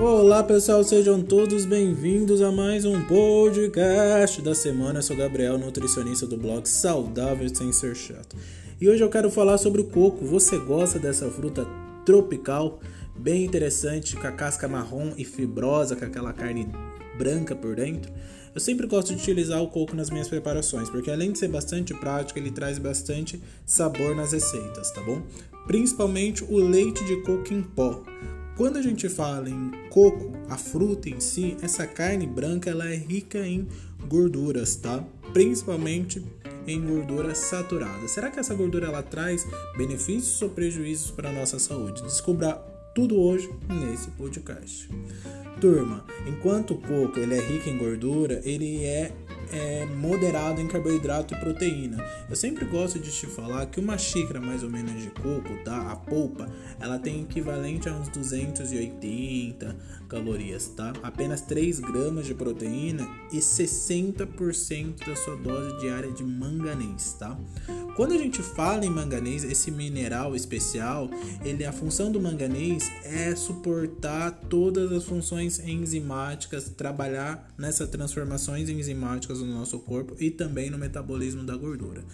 Olá pessoal, sejam todos bem-vindos a mais um podcast da semana. Eu sou Gabriel, nutricionista do blog Saudável Sem Ser Chato. E hoje eu quero falar sobre o coco. Você gosta dessa fruta tropical, bem interessante, com a casca marrom e fibrosa, com aquela carne branca por dentro? Eu sempre gosto de utilizar o coco nas minhas preparações, porque além de ser bastante prático, ele traz bastante sabor nas receitas, tá bom? Principalmente o leite de coco em pó. Quando a gente fala em coco, a fruta em si, essa carne branca ela é rica em gorduras, tá? Principalmente em gordura saturada. Será que essa gordura ela traz benefícios ou prejuízos para a nossa saúde? Descubra tudo hoje nesse podcast. Turma, enquanto o coco ele é rico em gordura, ele é é, moderado em carboidrato e proteína. Eu sempre gosto de te falar que uma xícara mais ou menos de coco, tá? A polpa, ela tem equivalente a uns 280 calorias, tá? Apenas 3 gramas de proteína e 60% da sua dose diária de manganês, tá? Quando a gente fala em manganês, esse mineral especial, ele a função do manganês é suportar todas as funções enzimáticas, trabalhar nessas transformações enzimáticas no nosso corpo e também no metabolismo da gordura.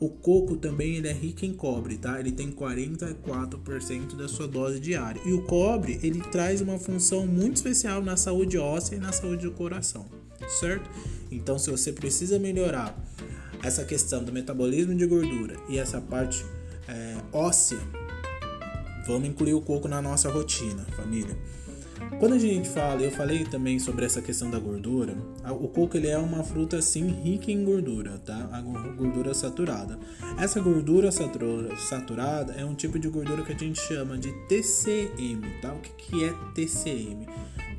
O coco também ele é rico em cobre, tá? Ele tem 44% da sua dose diária. E o cobre, ele traz uma função muito especial na saúde óssea e na saúde do coração, certo? Então, se você precisa melhorar essa questão do metabolismo de gordura e essa parte é, óssea, vamos incluir o coco na nossa rotina, família. Quando a gente fala, eu falei também sobre essa questão da gordura, o coco ele é uma fruta assim rica em gordura, tá? A gordura saturada. Essa gordura saturada é um tipo de gordura que a gente chama de TCM, tá? O que, que é TCM?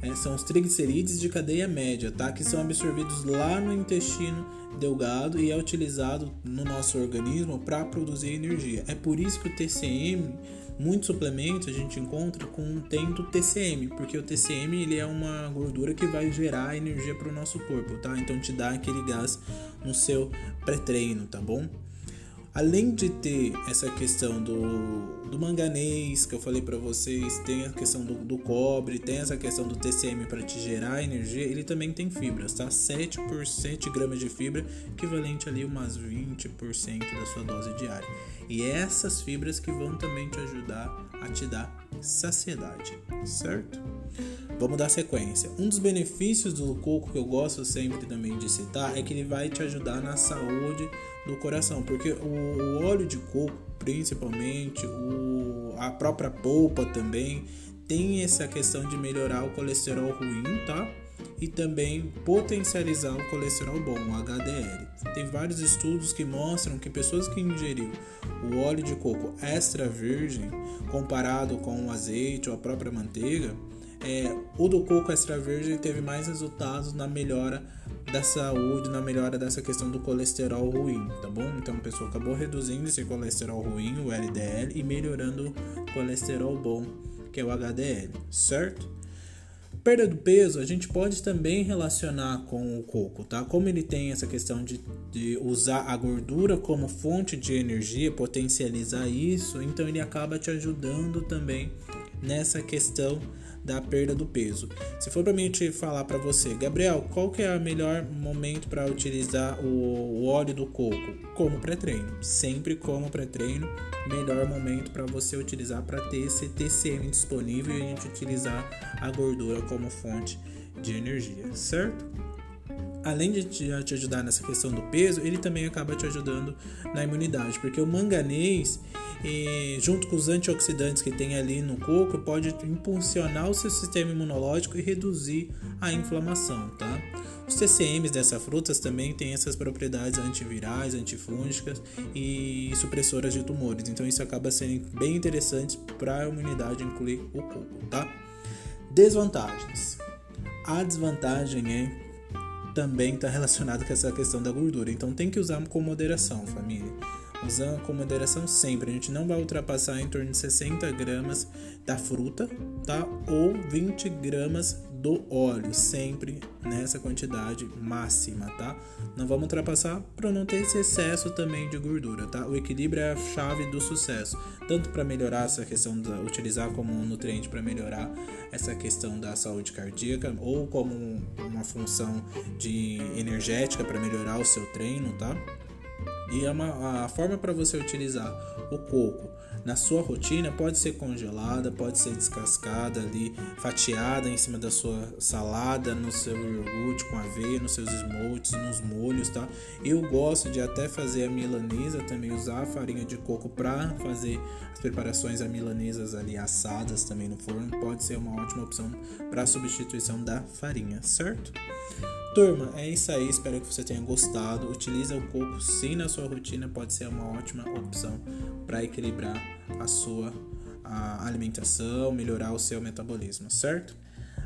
É, são os triglicerídeos de cadeia média, tá? Que são absorvidos lá no intestino delgado e é utilizado no nosso organismo para produzir energia. É por isso que o TCM Muitos suplementos a gente encontra com tendo TCM, porque o TCM ele é uma gordura que vai gerar energia para o nosso corpo, tá? Então te dá aquele gás no seu pré-treino, tá bom? Além de ter essa questão do, do manganês que eu falei para vocês, tem a questão do, do, cobre, tem essa questão do TCM para te gerar energia, ele também tem fibras, tá? 7 por 7 gramas de fibra, equivalente ali umas 20% da sua dose diária. E é essas fibras que vão também te ajudar a te dar saciedade, certo? Vamos dar sequência. Um dos benefícios do coco que eu gosto sempre também de citar é que ele vai te ajudar na saúde do coração, porque o, óleo de coco, principalmente, o, a própria polpa também tem essa questão de melhorar o colesterol ruim, tá? E também potencializar o colesterol bom, o HDL. Tem vários estudos que mostram que pessoas que ingeriram o óleo de coco extra virgem comparado com o azeite ou a própria manteiga, é, o do coco extra virgem teve mais resultados na melhora da saúde, na melhora dessa questão do colesterol ruim, tá bom? Então a pessoa acabou reduzindo esse colesterol ruim, o LDL, e melhorando o colesterol bom, que é o HDL, certo? Perda do peso a gente pode também relacionar com o coco, tá? Como ele tem essa questão de, de usar a gordura como fonte de energia, potencializar isso, então ele acaba te ajudando também nessa questão da perda do peso. Se for para mim te falar para você, Gabriel, qual que é o melhor momento para utilizar o, óleo do coco? Como pré-treino. Sempre como pré-treino, melhor momento para você utilizar para ter esse TCM disponível e a gente utilizar a gordura como fonte de energia, certo? além de te ajudar nessa questão do peso, ele também acaba te ajudando na imunidade, porque o manganês, junto com os antioxidantes que tem ali no coco, pode impulsionar o seu sistema imunológico e reduzir a inflamação, tá? Os TCMs dessas frutas também têm essas propriedades antivirais, antifúngicas e supressoras de tumores, então isso acaba sendo bem interessante para a imunidade incluir o coco, tá? Desvantagens. A desvantagem é também está relacionado com essa questão da gordura. Então tem que usar com moderação, família. Usando com moderação sempre. A gente não vai ultrapassar em torno de 60 gramas da fruta, tá? Ou 20 gramas do óleo, sempre nessa quantidade máxima, tá? Não vamos ultrapassar para não ter esse excesso também de gordura, tá? O equilíbrio é a chave do sucesso, tanto para melhorar essa questão de utilizar como um nutriente para melhorar essa questão da saúde cardíaca ou como uma função de energética para melhorar o seu treino, tá? E é a, forma para você utilizar o coco na sua rotina pode ser congelada, pode ser descascada ali, fatiada em cima da sua salada, no seu iogurte com aveia, nos seus smoothies, nos molhos, tá? Eu gosto de até fazer a milanesa, também usar a farinha de coco para fazer as preparações a milanesas ali assadas também no forno, pode ser uma ótima opção para substituição da farinha, certo? Turma, é isso aí. Espero que você tenha gostado. Utilize o coco sim na sua rotina, pode ser uma ótima opção para equilibrar a sua a alimentação, melhorar o seu metabolismo, certo?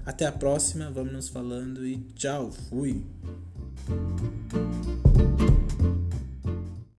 Até a próxima, vamos nos falando e tchau, fui!